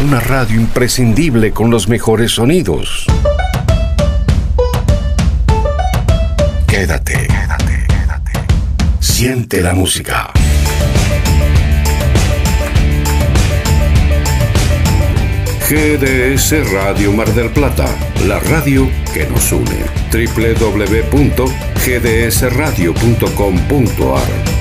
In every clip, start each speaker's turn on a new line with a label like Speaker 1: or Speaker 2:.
Speaker 1: Una radio imprescindible con los mejores sonidos. Quédate, quédate, quédate. Siente la música. GDS Radio Mar del Plata, la radio que nos une. www.gdsradio.com.ar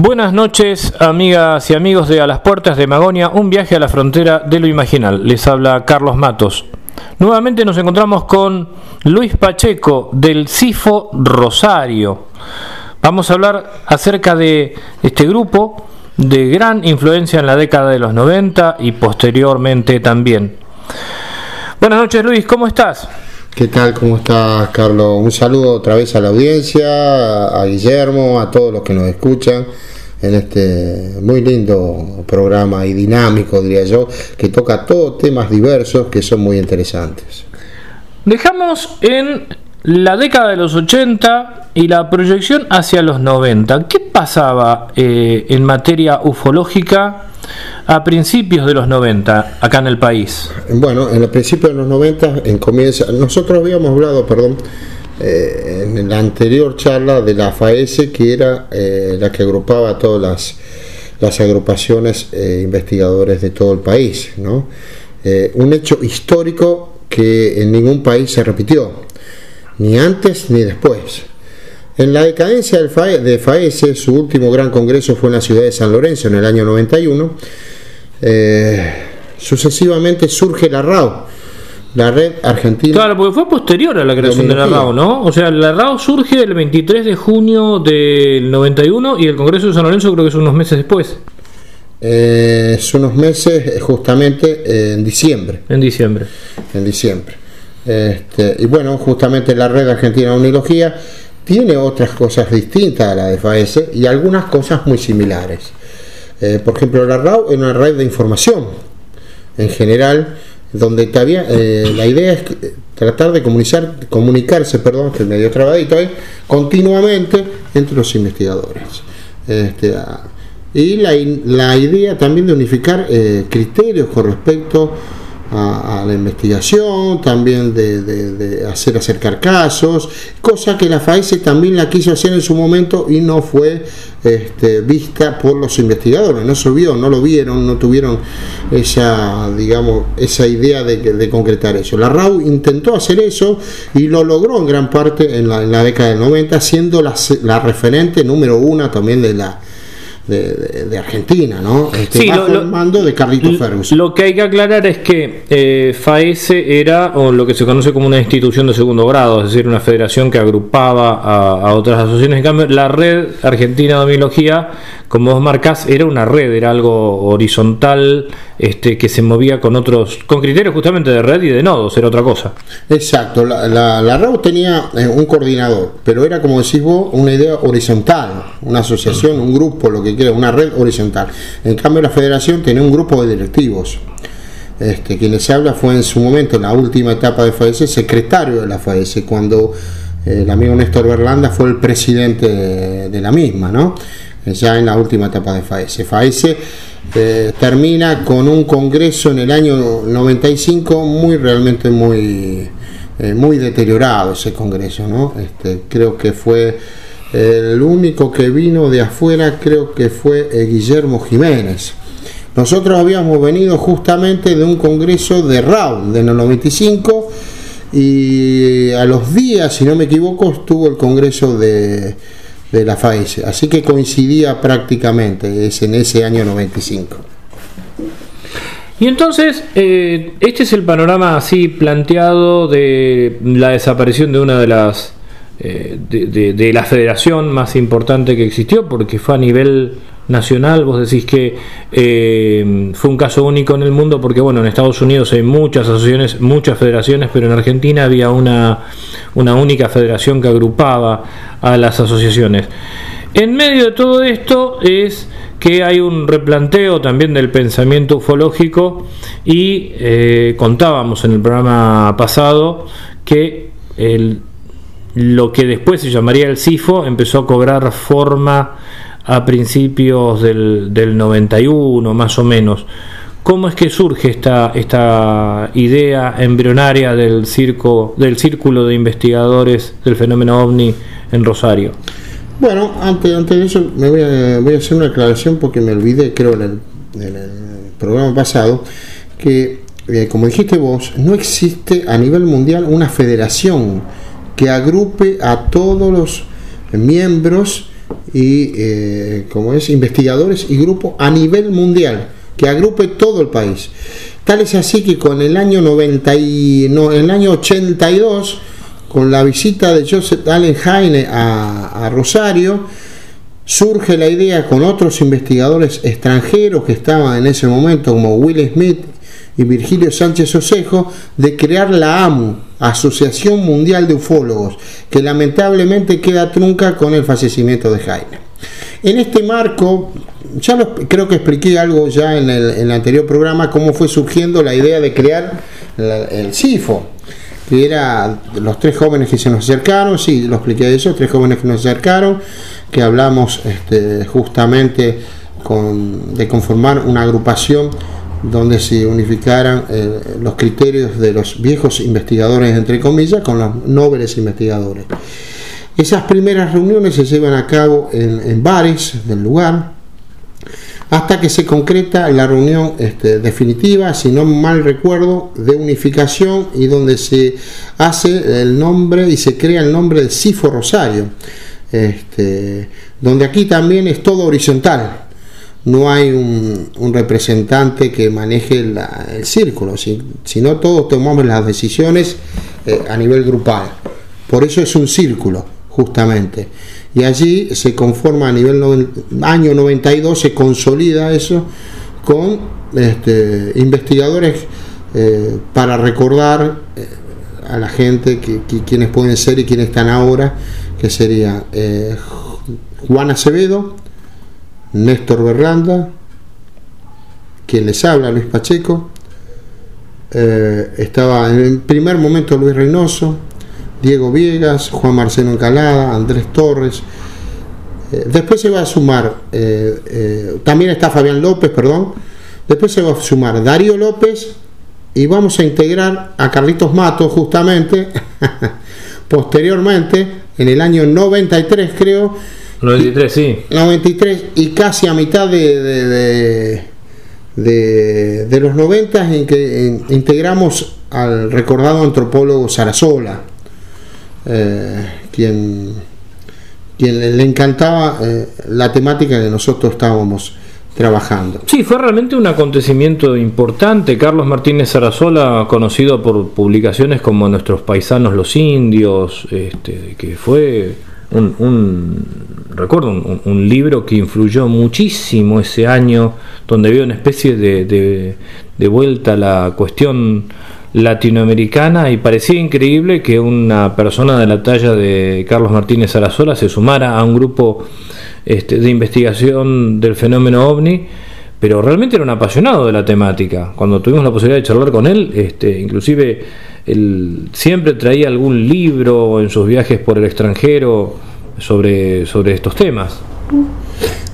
Speaker 2: Buenas noches, amigas y amigos de A las Puertas de Magonia, un viaje a la frontera de lo imaginal. Les habla Carlos Matos. Nuevamente nos encontramos con Luis Pacheco del CIFO Rosario. Vamos a hablar acerca de este grupo de gran influencia en la década de los 90 y posteriormente también. Buenas noches Luis, ¿cómo estás?
Speaker 3: ¿Qué tal? ¿Cómo estás, Carlos? Un saludo otra vez a la audiencia, a Guillermo, a todos los que nos escuchan en este muy lindo programa y dinámico, diría yo, que toca todos temas diversos que son muy interesantes.
Speaker 2: Dejamos en la década de los 80 y la proyección hacia los 90. ¿Qué pasaba eh, en materia ufológica a principios de los 90 acá en el país?
Speaker 3: Bueno, en el principio de los 90 en comienza, nosotros habíamos hablado, perdón, eh, en la anterior charla de la FAES, que era eh, la que agrupaba todas las, agrupaciones investigadores de todo el país, ¿no? un hecho histórico que en ningún país se repitió ni antes ni después. En la decadencia de FAESE, su último gran congreso fue en la ciudad de San Lorenzo en el año 91. Eh, sucesivamente surge la RAO, la Red Argentina.
Speaker 2: Claro, porque fue posterior a la creación de la RAO, ¿no? O sea, la RAO surge el 23 de junio del 91 y el Congreso de San Lorenzo creo que es unos meses después.
Speaker 3: Eh, es unos meses, justamente en diciembre.
Speaker 2: En diciembre.
Speaker 3: En diciembre. Este, y bueno, justamente la red argentina de unilogía tiene otras cosas distintas a la de FAES y algunas cosas muy similares. Eh, por ejemplo, la RAU es una red de información en general, donde todavía eh, la idea es tratar de comunicar, comunicarse, perdón, que medio trabadito ahí, continuamente entre los investigadores. Este, y la, idea también de unificar eh, criterios con respecto a, la investigación, también de, hacer acercar casos, cosa que la FAESE también la quiso hacer en su momento y no fue este, vista por los investigadores, no se vio, no lo vieron, no tuvieron esa, digamos, esa idea de, de concretar eso. La RAU intentó hacer eso y lo logró en gran parte en la, en la década del 90, siendo la, la referente número uno también de la de, Argentina, ¿no?
Speaker 2: Este, sí, bajo lo, el mando de Carlitos Ferguson. Lo que hay que aclarar es que eh, FAESE era o lo que se conoce como una institución de segundo grado, es decir, una federación que agrupaba a, otras asociaciones. En cambio, la red argentina de homología, como vos marcás, era una red, era algo horizontal este, que se movía con otros, con criterios justamente de red y de nodos, era otra cosa.
Speaker 3: Exacto, la, la, la tenía eh, un coordinador, pero era como decís vos, una idea horizontal, una asociación, un grupo, lo que una red horizontal. En cambio, la federación tenía un grupo de directivos. Este, quien les habla fue en su momento, en la última etapa de FAES, secretario de la FAES, cuando eh, el amigo Néstor Berlanda fue el presidente de, la misma, ¿no? Ya en la última etapa de FAES. FAES eh, termina con un congreso en el año 95 muy realmente muy, eh, muy deteriorado ese congreso, ¿no? Este, creo que fue el único que vino de afuera creo que fue eh, Guillermo Jiménez. Nosotros habíamos venido justamente de un congreso de RAU de 95 y a los días, si no me equivoco, estuvo el congreso de, la FAES. Así que coincidía prácticamente, es en ese año 95.
Speaker 2: Y entonces, eh, este es el panorama así planteado de la desaparición de una de las eh, de, la federación más importante que existió, porque fue a nivel nacional, vos decís que eh, fue un caso único en el mundo, porque bueno, en Estados Unidos hay muchas asociaciones, muchas federaciones, pero en Argentina había una, una única federación que agrupaba a las asociaciones. En medio de todo esto es que hay un replanteo también del pensamiento ufológico y eh, contábamos en el programa pasado que lo que después se llamaría el CIFO empezó a cobrar forma a principios del, del 91 más o menos. ¿Cómo es que surge esta, esta idea embrionaria del, circo, del círculo de investigadores del fenómeno ovni en Rosario?
Speaker 3: Bueno, antes, antes de eso me voy a, hacer una aclaración porque me olvidé, creo, en el, en el programa pasado, que, eh, como dijiste vos, no existe a nivel mundial una federación que agrupe a todos los miembros y, eh, como es, investigadores y grupos a nivel mundial que agrupe todo el país. Tal es así que con el año 90 y, no, el año 82, con la visita de Joseph Allen Heine a, a Rosario, surge la idea con otros investigadores extranjeros que estaban en ese momento, como Will Smith y Virgilio Sánchez Osejo, de crear la AMU, Asociación Mundial de Ufólogos, que lamentablemente queda trunca con el fallecimiento de Heine. En este marco, ya lo, creo que expliqué algo ya en el, anterior programa, cómo fue surgiendo la idea de crear el CIFO, que era los tres jóvenes que se nos acercaron, sí, lo expliqué eso, tres jóvenes que nos acercaron, que hablamos este, justamente de conformar una agrupación donde se unificaran eh, los criterios de los viejos investigadores, entre comillas, con los nobles investigadores. Esas primeras reuniones se llevan a cabo en, bares del lugar, hasta que se concreta la reunión este, definitiva, si no mal recuerdo, de unificación y donde se hace el nombre y se crea el nombre de CIFO Rosario, este, donde aquí también es todo horizontal, no hay un, representante que maneje el círculo, si, sino todos tomamos las decisiones eh, a nivel grupal, por eso es un círculo justamente. Y allí se conforma a nivel año 92, se consolida eso con este, investigadores eh, para recordar eh, a la gente que, que, pueden ser y quienes están ahora, que sería Juan Acevedo, Néstor Berlanda, quien les habla, Luis Pacheco, eh, estaba en el primer momento Luis Reynoso, Diego Viegas, Juan Marcelo Encalada, Andrés Torres. Eh, después se va a sumar, eh, también está Fabián López, perdón. Después se va a sumar Darío López y vamos a integrar a Carlitos Mato justamente, posteriormente, en el año 93 creo.
Speaker 2: 93, sí.
Speaker 3: 93 y casi a mitad de, de, de, de, de los 90 en que en, integramos al recordado antropólogo Sarasola eh, quien, quien le, le encantaba eh, la temática que nosotros estábamos trabajando.
Speaker 2: Sí, fue realmente un acontecimiento importante. Carlos Martínez Sarasola, conocido por publicaciones como Nuestros Paisanos los Indios, este, que fue un, un recuerdo, un, libro que influyó muchísimo ese año, donde había una especie de, de, de vuelta a la cuestión latinoamericana y parecía increíble que una persona de la talla de Carlos Martínez Arazola se sumara a un grupo este, de investigación del fenómeno ovni, pero realmente era un apasionado de la temática. Cuando tuvimos la posibilidad de charlar con él, este, inclusive él siempre traía algún libro en sus viajes por el extranjero sobre, sobre estos temas.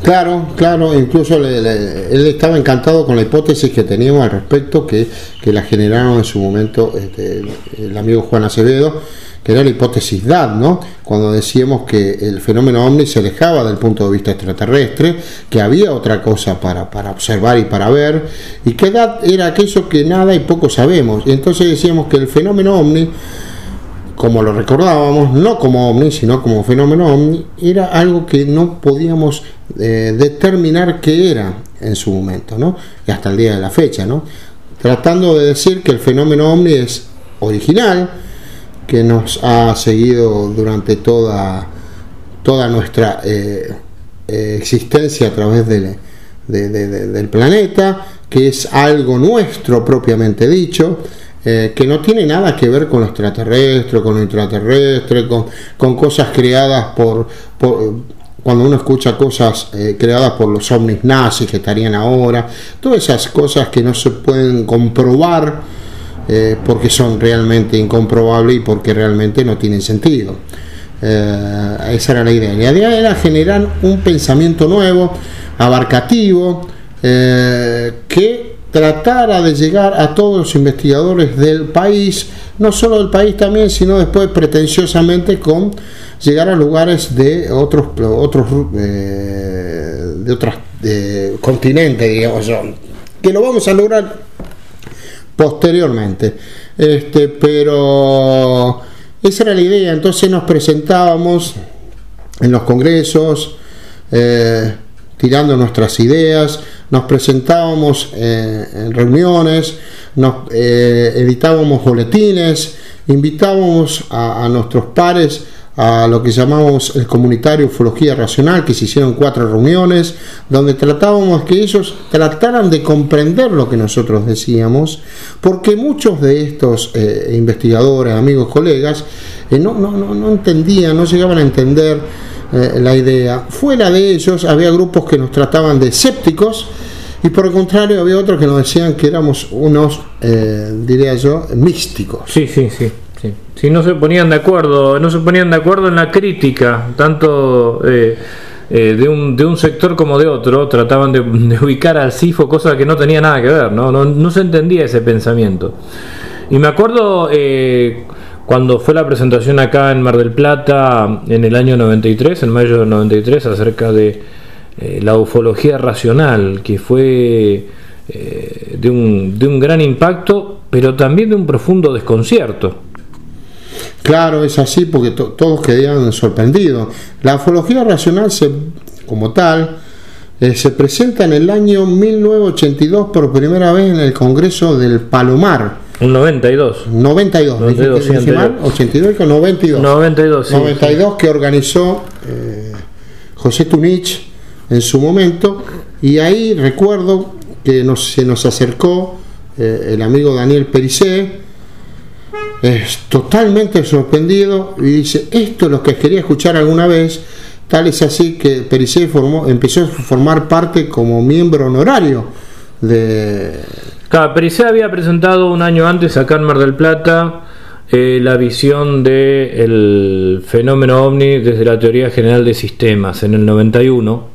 Speaker 3: Claro, claro, incluso le, él estaba encantado con la hipótesis que teníamos al respecto, que, que la generaron en su momento este, el, el, amigo Juan Acevedo, que era la hipótesis DAD, ¿no? Cuando decíamos que el fenómeno ovni se alejaba del punto de vista extraterrestre, que había otra cosa para, para observar y para ver, y que DAD era aquello que nada y poco sabemos. Y entonces decíamos que el fenómeno ovni como lo recordábamos, no como ovni, sino como fenómeno ovni, era algo que no podíamos eh, determinar qué era en su momento, ¿no? Y hasta el día de la fecha, ¿no? Tratando de decir que el fenómeno ovni es original, que nos ha seguido durante toda, toda nuestra eh, eh, existencia a través de, de, de, del planeta, que es algo nuestro propiamente dicho, eh, que no tiene nada que ver con lo extraterrestre, con lo intraterrestre, con, con cosas creadas por, cuando uno escucha cosas eh, creadas por los ovnis nazis que estarían ahora, todas esas cosas que no se pueden comprobar eh, porque son realmente incomprobables y porque realmente no tienen sentido. Esa era la idea. La idea era generar un pensamiento nuevo, abarcativo, que tratara de llegar a todos los investigadores del país, no solo del país también, sino después pretenciosamente con llegar a lugares de otros otros eh, de otros continentes, digamos, que lo vamos a lograr posteriormente. Este, pero esa era la idea, entonces nos presentábamos en los congresos, eh, tirando nuestras ideas, nos presentábamos eh, en reuniones, nos eh, editábamos boletines, invitábamos a, nuestros pares a lo que llamamos el comunitario Ufología Racional, que se hicieron cuatro reuniones, donde tratábamos que ellos trataran de comprender lo que nosotros decíamos, porque muchos de estos eh, investigadores, amigos, colegas, no, no, no, entendían, no llegaban a entender eh, la idea. Fuera de ellos había grupos que nos trataban de escépticos, y por el contrario había otros que nos decían que éramos unos, diría yo, místicos.
Speaker 2: Sí, sí, sí. Si no se ponían de acuerdo, no se ponían de acuerdo en la crítica, tanto eh, eh, de, un, de un sector como de otro, trataban de, ubicar al CIFO, cosa que no tenía nada que ver, ¿no? No, se entendía ese pensamiento. Y me acuerdo eh, cuando fue la presentación acá en Mar del Plata en el año 93, en mayo del 93, acerca de la ufología racional, que fue de, un, de un gran impacto, pero también de un profundo desconcierto.
Speaker 3: Claro, es así porque todos quedaban sorprendidos. La ufología racional se, como tal eh, se presenta en el año 1982 por primera vez en el Congreso del Palomar.
Speaker 2: Un 92.
Speaker 3: 92, 92, 82 con 92.
Speaker 2: 92,
Speaker 3: 92 que organizó eh, José Tunich en su momento y ahí recuerdo que nos, se nos acercó eh, el amigo Daniel Pericé es totalmente sorprendido y dice, esto es lo que quería escuchar alguna vez, tal es así que Pericé formó, empezó a formar parte como miembro honorario de...
Speaker 2: Claro, había presentado un año antes acá en Mar del Plata eh, la visión del fenómeno ovni desde la teoría general de sistemas en el 91,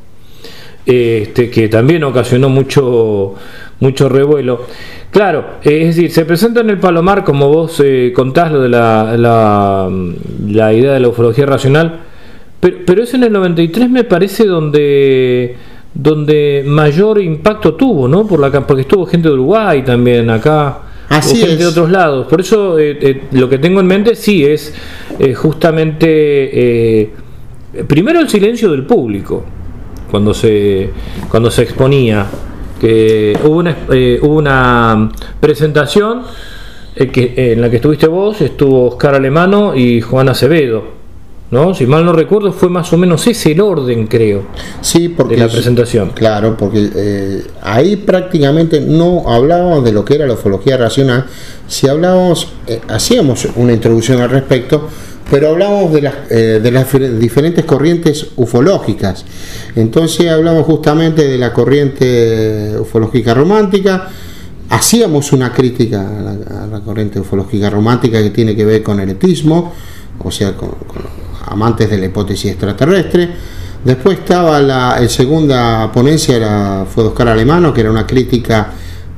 Speaker 2: este, que también ocasionó mucho, mucho revuelo. Claro, es decir, se presenta en el Palomar, como vos eh, contás lo de la, la, idea de la ufología racional, pero, pero, es en el 93 me parece donde donde mayor impacto tuvo, ¿no? Por la porque estuvo gente de Uruguay también acá,
Speaker 3: Así
Speaker 2: gente de otros lados. Por eso eh, eh, lo que tengo en mente sí es justamente primero el silencio del público cuando se cuando se exponía que hubo una, eh, hubo una presentación eh, que, en la que estuviste vos, estuvo Oscar Alemano y Juan Acevedo. ¿No? Si mal no recuerdo, fue más o menos ese el orden, creo,
Speaker 3: sí, porque
Speaker 2: de la presentación.
Speaker 3: claro, porque eh, ahí prácticamente no hablábamos de lo que era la ufología racional, si hablábamos, hacíamos una introducción al respecto, pero hablamos de las, eh, de las diferentes corrientes ufológicas. Entonces hablamos justamente de la corriente ufológica romántica, hacíamos una crítica a la, corriente ufológica romántica que tiene que ver con el etismo, o sea, con, amantes de la hipótesis extraterrestre. Después estaba la segunda ponencia, era, fue de Oscar Alemano, que era una crítica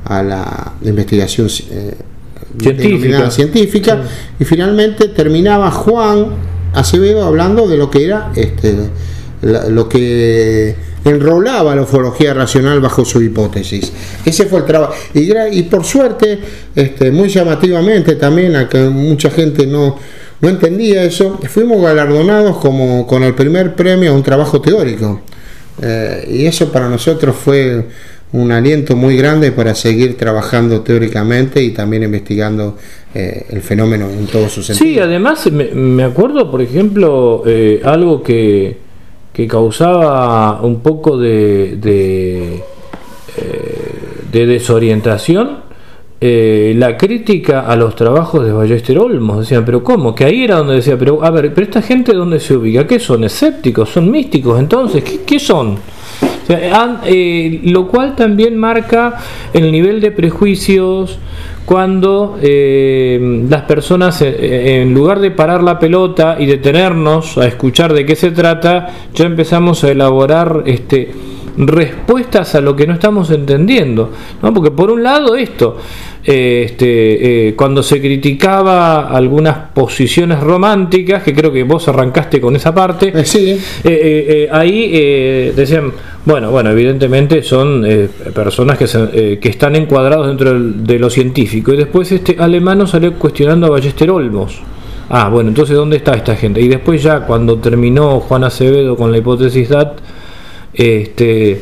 Speaker 3: a la investigación eh,
Speaker 2: científica,
Speaker 3: científica y finalmente terminaba Juan Acevedo hablando de lo que era este lo que enrolaba la ufología racional bajo su hipótesis. Ese fue el trabajo. Y, y, por suerte, este, muy llamativamente también, a que mucha gente no, no entendía eso, fuimos galardonados como con el primer premio a un trabajo teórico. Eh, y eso para nosotros fue un aliento muy grande para seguir trabajando teóricamente y también investigando eh, el fenómeno en todos sus sentidos.
Speaker 2: Sí, además me, acuerdo, por ejemplo, eh, algo que, que, causaba un poco de, de, eh, de desorientación. La crítica a los trabajos de Ballester Olmos, decían, pero ¿cómo? Que ahí era donde decía, pero a ver, pero esta gente dónde se ubica, ¿qué son? ¿Escépticos? ¿Son místicos? Entonces, ¿qué, son? Eh, lo cual también marca el nivel de prejuicios cuando eh, las personas, eh, en lugar de parar la pelota y detenernos a escuchar de qué se trata, ya empezamos a elaborar este, respuestas a lo que no estamos entendiendo. ¿no? Porque por un lado esto, eh, este, eh, cuando se criticaba algunas posiciones románticas, que creo que vos arrancaste con esa parte,
Speaker 3: Eh, sí.
Speaker 2: eh, eh, ahí decían, bueno, bueno, evidentemente son eh, personas que, se- que están encuadrados dentro de lo científico. Y después este alemano salió cuestionando a Ballester Olmos. Ah, bueno, entonces ¿dónde está esta gente? Y después ya cuando terminó Juan Acevedo con la hipótesis DAT, este,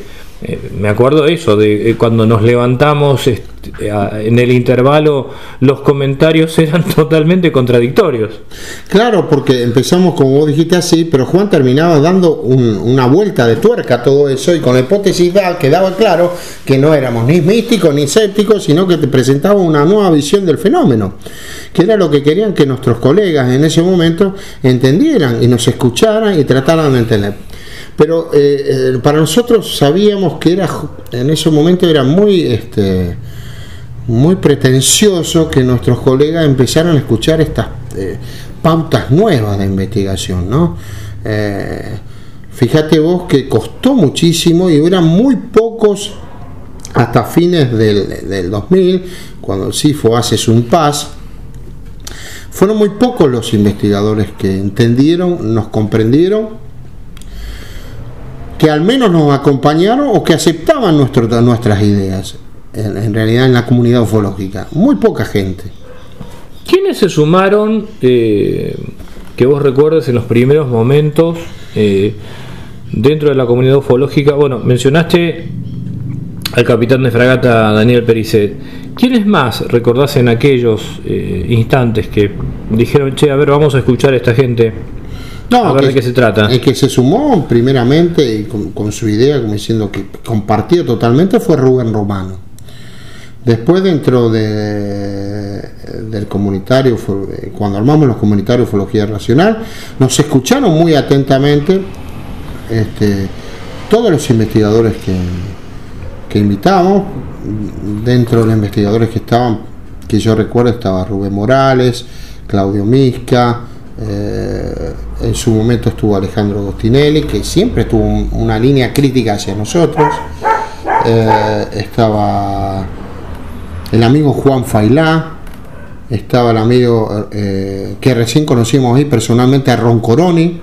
Speaker 2: me acuerdo de eso, de cuando nos levantamos este, en el intervalo, los comentarios eran totalmente contradictorios.
Speaker 3: Claro, porque empezamos como vos dijiste así, pero Juan terminaba dando un- una vuelta de tuerca a todo eso y con la hipótesis DAL quedaba claro que no éramos ni místicos ni escépticos, sino que te presentaba una nueva visión del fenómeno, que era lo que querían que nuestros colegas en ese momento entendieran y nos escucharan y trataran de entender. Pero eh, eh, para nosotros sabíamos que era en ese momento era muy este, muy pretencioso que nuestros colegas empezaran a escuchar estas eh, pautas nuevas de investigación, ¿no? Eh, fíjate vos que costó muchísimo y eran muy pocos hasta fines del, del 2000, cuando el CIFO hace su impasse, fueron muy pocos los investigadores que entendieron, nos comprendieron que al menos nos acompañaron o que aceptaban nuestras ideas, en, en realidad en la comunidad ufológica. Muy poca gente.
Speaker 2: ¿Quiénes se sumaron, eh, que vos recuerdes, en los primeros momentos eh, dentro de la comunidad ufológica? Bueno, mencionaste al capitán de fragata Daniel Pericet. ¿Quiénes más recordás en aquellos eh, instantes que dijeron, che, a ver, vamos a escuchar a esta gente?
Speaker 3: No,
Speaker 2: A ver
Speaker 3: que-
Speaker 2: de qué se trata.
Speaker 3: El que se sumó primeramente y con, con su idea, como diciendo que compartió totalmente, fue Rubén Romano. Después dentro de, del comunitario, eh, cuando armamos los comunitarios de ufología racional, nos escucharon muy atentamente este, todos los investigadores que, que invitamos. Dentro de los investigadores que estaban, que yo recuerdo, estaba Rubén Morales, Claudio Misca, eh, en su momento estuvo Alejandro Agostinelli, que siempre tuvo un- una línea crítica hacia nosotros. Eh, estaba el amigo Juan Failá, estaba el amigo eh, que recién conocimos ahí personalmente a Ron Coroni,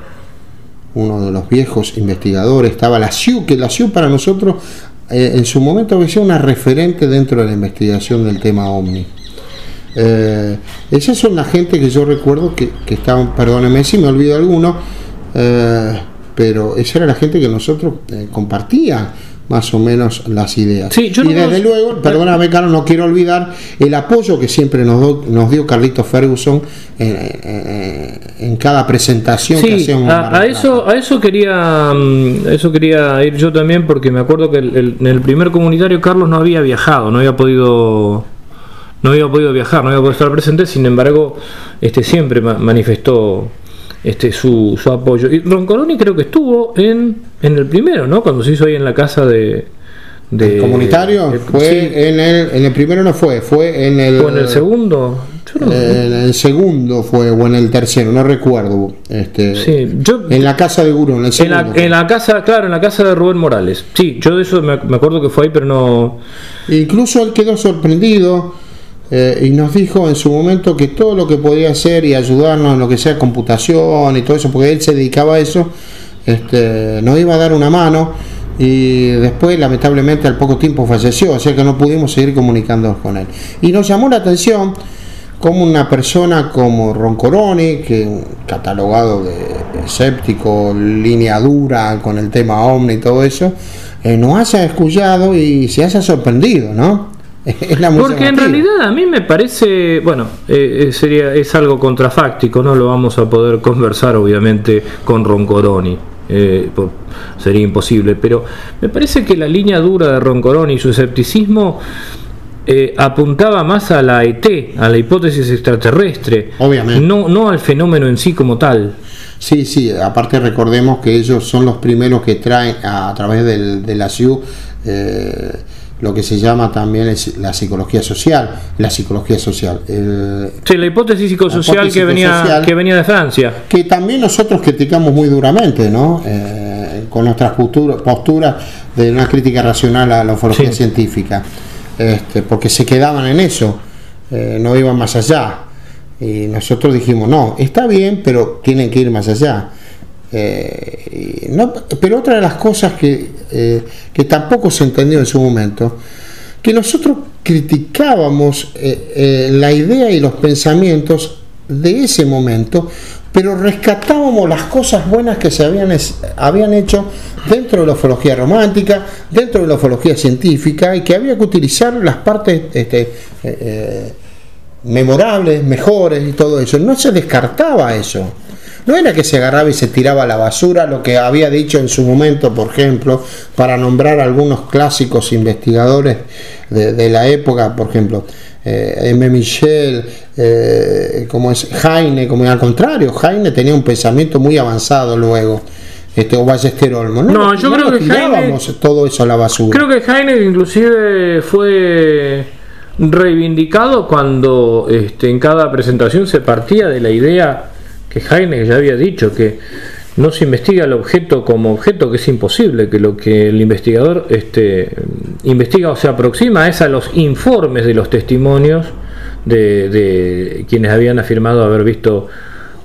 Speaker 3: uno de los viejos investigadores, estaba la CIU, que la CIU para nosotros eh, en su momento había sido una referente dentro de la investigación del tema OVNI. Eh, esas son la gente que yo recuerdo que, estaban, perdónenme si me olvido alguno, eh, pero esa era la gente que nosotros compartía más o menos las ideas.
Speaker 2: Sí, yo
Speaker 3: y desde luego, perdóname Carlos, no quiero olvidar el apoyo que siempre nos, do- nos dio Carlitos Ferguson en, en- en cada presentación que
Speaker 2: Sí,
Speaker 3: hacíamos. en
Speaker 2: a, a eso, a eso quería, mm, a eso quería ir yo también porque me acuerdo que el- el- en el primer comunitario Carlos no había viajado, no había podido, no había podido viajar, no había podido estar presente. Sin embargo, este siempre ma- manifestó este su, su apoyo. Y Roncoloni creo que estuvo en, en el primero, ¿no? Cuando se hizo ahí en la casa de, de
Speaker 3: ¿El comunitario fue
Speaker 2: sí,
Speaker 3: en el en el primero no fue fue en el
Speaker 2: o en el segundo. Yo no-
Speaker 3: en el segundo fue o en el tercero no recuerdo este
Speaker 2: sí, yo
Speaker 3: en la casa de Gurú en el
Speaker 2: En
Speaker 3: segundo
Speaker 2: la, en la casa, claro, en la casa de Rubén Morales. Sí, yo de eso me, me acuerdo que fue ahí, pero no.
Speaker 3: incluso él quedó sorprendido eh, y nos dijo en su momento que todo lo que podía hacer y ayudarnos en lo que sea computación y todo eso porque él se dedicaba a eso este nos iba a dar una mano y después lamentablemente al poco tiempo falleció, o sea que no pudimos seguir comunicándonos con él. Y nos llamó la atención como una persona como Roncoroni, que catalogado de escéptico, línea dura con el tema Omni y todo eso, eh, nos haya escuchado y se haya sorprendido, ¿no? La
Speaker 2: Porque en realidad a mí me parece, bueno, eh, eh, sería es algo contrafáctico, no lo vamos a poder conversar obviamente con Roncoroni. eh, por- sería imposible, pero me parece que la línea dura de Roncoroni y su escepticismo eh, apuntaba más a la ET, a la hipótesis extraterrestre,
Speaker 3: Obviamente.
Speaker 2: no, no al fenómeno en sí como tal.
Speaker 3: Sí, sí, aparte recordemos que ellos son los primeros que traen a, a través del, de la eh, lo que se llama también es la psicología social, la psicología social. El-
Speaker 2: Sí, la hipótesis psicosocial
Speaker 3: La hipótesis
Speaker 2: que venía, que venía de Francia.
Speaker 3: que también nosotros criticamos muy duramente, ¿no? Eh, con nuestras postura- posturas de una crítica racional a la ufología
Speaker 2: Sí.
Speaker 3: científica, este, porque se quedaban en eso, eh, no iban más allá. Y nosotros dijimos, no, está bien, pero tienen que ir más allá. Eh, pero otra de las cosas que, eh, que tampoco se entendió en su momento, que nosotros criticábamos eh, la idea y los pensamientos de ese momento, pero rescatábamos las cosas buenas que se habían, habían hecho dentro de la ufología romántica, dentro de la ufología científica, y que había que utilizar las partes este, memorables, mejores y todo eso. No se descartaba eso. No era que se agarraba y se tiraba a la basura lo que había dicho en su momento, por ejemplo, para nombrar algunos clásicos investigadores de, de la época, por ejemplo, eh, M. Michel, eh, como es Heine, como al contrario, Heine tenía un pensamiento muy avanzado luego, este, o Ballester Olmo.
Speaker 2: No, yo creo
Speaker 3: lo
Speaker 2: que
Speaker 3: tirábamos todo eso a la basura.
Speaker 2: Creo que Heine inclusive fue reivindicado cuando este, en cada presentación se partía de la idea que ya había dicho que no se investiga el objeto como objeto, que es imposible, que lo que el investigador este, investiga o se aproxima es a los informes de los testimonios de, quienes habían afirmado haber visto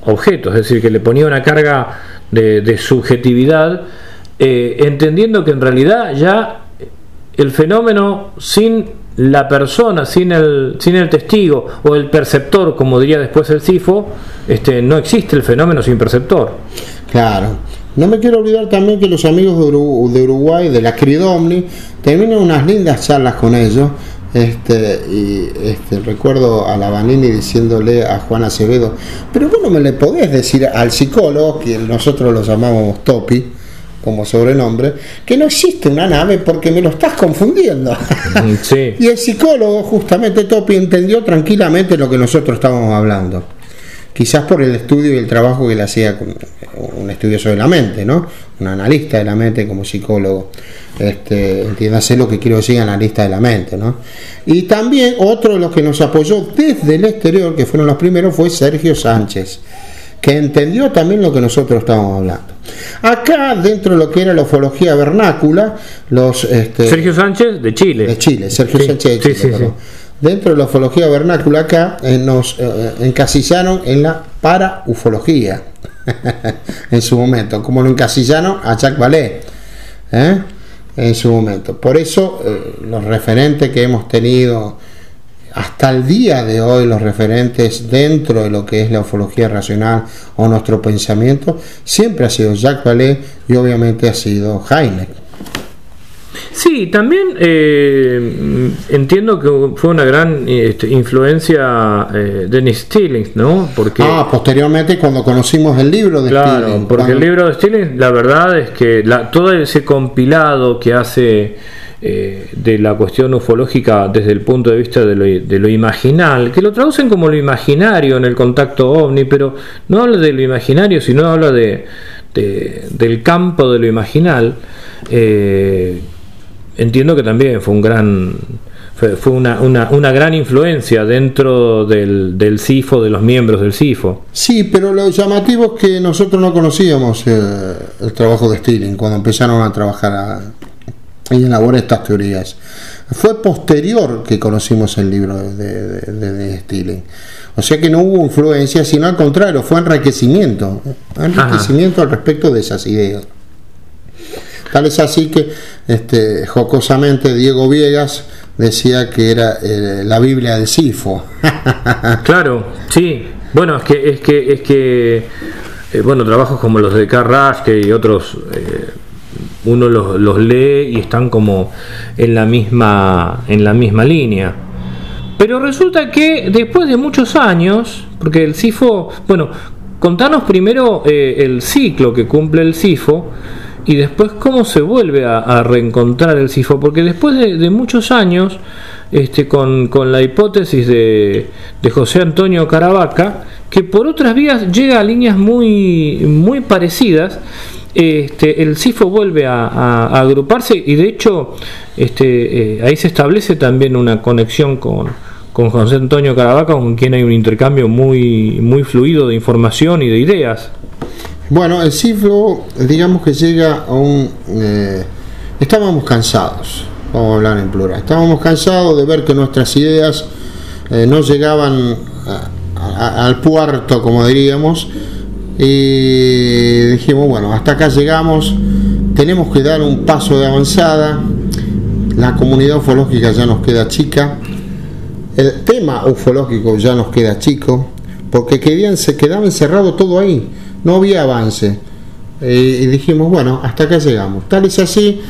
Speaker 2: objetos, es decir, que le ponía una carga de, de subjetividad, eh, entendiendo que en realidad ya el fenómeno sin la persona, sin el, sin el testigo o el perceptor, como diría después el CIFO, este, no existe el fenómeno sin perceptor.
Speaker 3: Claro. No me quiero olvidar también que los amigos de, Uru- de Uruguay, de la Cridomni, terminan unas lindas charlas con ellos. Este, y este, recuerdo a la Vanini diciéndole a Juan Acevedo, pero vos no me le podés decir al psicólogo, que nosotros lo llamamos Topi, como sobrenombre, que no existe una nave porque me lo estás confundiendo.
Speaker 2: Sí.
Speaker 3: Y el psicólogo, justamente Topi, entendió tranquilamente lo que nosotros estábamos hablando. Quizás por el estudio y el trabajo que le hacía un estudioso de la mente, ¿no? Un analista de la mente como psicólogo. Este, entiéndase lo que quiero decir, analista de la mente, ¿no? Y también otro de los que nos apoyó desde el exterior, que fueron los primeros, fue Sergio Sánchez que entendió también lo que nosotros estábamos hablando. Acá, dentro de lo que era la ufología vernácula, los este,
Speaker 2: Sergio Sánchez de Chile.
Speaker 3: de Chile, Sergio
Speaker 2: Sí,
Speaker 3: Sánchez de Chile,
Speaker 2: sí, sí.
Speaker 3: Dentro de la ufologia vernácula acá eh, nos eh, encasillaron en la paraufología en su momento, como lo encasillaron a Jacques Vallée ¿eh? en su momento. Por eso los referentes que hemos tenido hasta el día de hoy, los referentes dentro de lo que es la ufología racional o nuestro pensamiento, siempre ha sido Jacques Vallée y obviamente ha sido Heine.
Speaker 2: Sí, también eh, entiendo que fue una gran este, influencia eh, Dennis Stillings, ¿no? Porque
Speaker 3: Ah, posteriormente cuando conocimos el libro de
Speaker 2: Claro,
Speaker 3: Stilling,
Speaker 2: porque el libro de Stilling, la verdad es que la- todo ese compilado que hace eh, de la cuestión ufológica desde el punto de vista de lo, imaginal, que lo traducen como lo imaginario en el contacto ovni, pero no habla de lo imaginario, sino habla de, de- del campo de lo imaginal. eh, entiendo que también fue un gran fue, una, una, gran influencia dentro del, del CIFO, de los miembros del CIFO.
Speaker 3: Sí, pero lo llamativo es que nosotros no conocíamos eh, el trabajo de Stilling cuando empezaron a trabajar a- y elaborar estas teorías. Fue posterior que conocimos el libro de, de- de- de Stilling. O sea que no hubo influencia, sino al contrario, fue enriquecimiento. Enriquecimiento al respecto de esas ideas. Tal es así que este, jocosamente Diego Viegas decía que era eh, la Biblia del Sifo.
Speaker 2: Claro, sí. Bueno, es que es que es que eh, bueno, trabajos como los de Carl Raschke y otros eh, uno los, los lee y están como en la misma en la misma línea. Pero resulta que después de muchos años, porque el CIFO, bueno, contanos primero eh, el ciclo que cumple el CIFO y después cómo se vuelve a, reencontrar el CIFO, porque después de, de muchos años este, con, con la hipótesis de, de José Antonio Caravaca, que por otras vías llega a líneas muy, muy parecidas. Este, el CIFO vuelve a, agruparse y de hecho este, eh, ahí se establece también una conexión con, José Antonio Caravaca, con quien hay un intercambio muy, muy fluido de información y de ideas.
Speaker 3: Bueno, el CIFLO, digamos que llega a un... eh, estábamos cansados, vamos a hablar en plural, estábamos cansados de ver que nuestras ideas eh, no llegaban al puerto, como diríamos, y dijimos, bueno, hasta acá llegamos, tenemos que dar un paso de avanzada, la comunidad ufológica ya nos queda chica, el tema ufológico ya nos queda chico, porque querían, se quedaba encerrado todo ahí, no había avance. Eh, y dijimos, bueno, hasta acá llegamos. Tal es así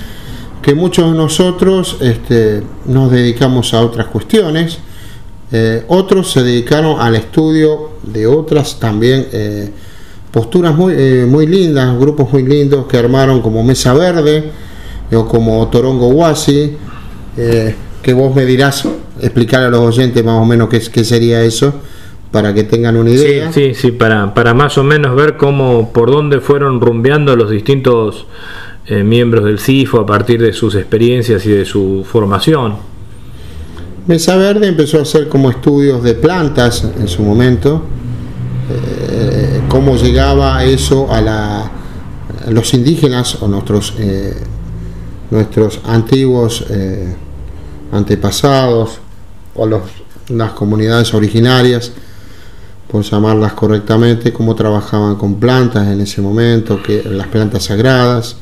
Speaker 3: que muchos de nosotros este, nos dedicamos a otras cuestiones, eh, otros se dedicaron al estudio de otras también eh, posturas muy, eh, muy lindas, grupos muy lindos que armaron como Mesa Verde eh, o como Torongo Huasi, eh, que vos me dirás explicar a los oyentes más o menos qué, qué sería eso, para que tengan una
Speaker 2: Sí,
Speaker 3: idea.
Speaker 2: sí, sí, para, para más o menos ver cómo, por dónde fueron rumbeando los distintos eh, miembros del CIFO a partir de sus experiencias y de su formación.
Speaker 3: Mesa Verde empezó a hacer como estudios de plantas en su momento, eh, cómo llegaba eso a, la, los indígenas o nuestros, eh, nuestros antiguos eh, antepasados o las comunidades originarias, por llamarlas correctamente, cómo trabajaban con plantas en ese momento, que las plantas sagradas,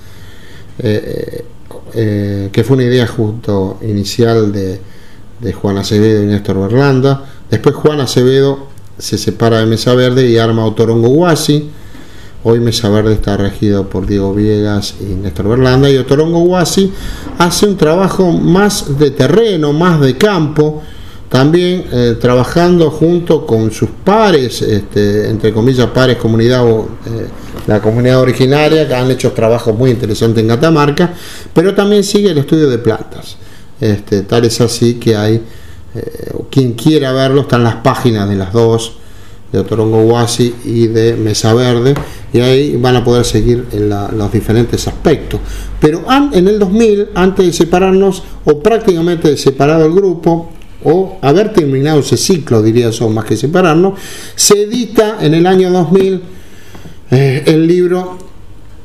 Speaker 3: que fue una idea justo inicial de, de Juan Acevedo y Néstor Berlanda. Después Juan Acevedo se separa de Mesa Verde y arma Otorongo Huasi. Hoy Mesa Verde está regido por Diego Viegas y Néstor Berlanda y Otorongo Huasi hace un trabajo más de terreno, más de campo, también eh, trabajando junto con sus pares, este, entre comillas pares comunidad o eh, la comunidad originaria, que han hecho trabajos muy interesantes en Catamarca, pero también sigue el estudio de plantas. Este, tal es así que hay, eh, quien quiera verlo, están las páginas de las dos, de Otorongo Huasi y de Mesa Verde, y ahí van a poder seguir en los diferentes aspectos. Pero en el 2000, antes de separarnos, o prácticamente de separado el grupo, o haber terminado ese ciclo, diría yo, más que separarnos, se edita en el año 2000 eh, el libro